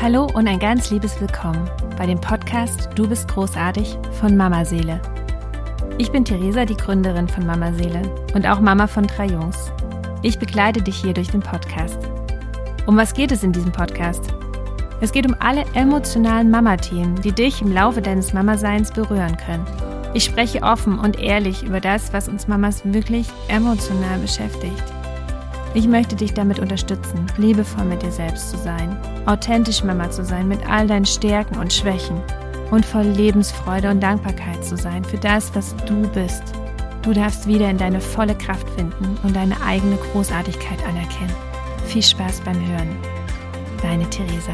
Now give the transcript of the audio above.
Hallo und ein ganz liebes Willkommen bei dem Podcast Du bist großartig von Mama Seele. Ich bin Theresa, die Gründerin von Mama Seele und auch Mama von drei Jungs. Ich begleite dich hier durch den Podcast. Um was geht es in diesem Podcast? Es geht um alle emotionalen Mama-Themen, die dich im Laufe deines Mama-Seins berühren können. Ich spreche offen und ehrlich über das, was uns Mamas wirklich emotional beschäftigt. Ich möchte dich damit unterstützen, liebevoll mit dir selbst zu sein, authentisch Mama zu sein mit all deinen Stärken und Schwächen und voll Lebensfreude und Dankbarkeit zu sein für das, was du bist. Du darfst wieder in deine volle Kraft finden und deine eigene Großartigkeit anerkennen. Viel Spaß beim Hören. Deine Theresa.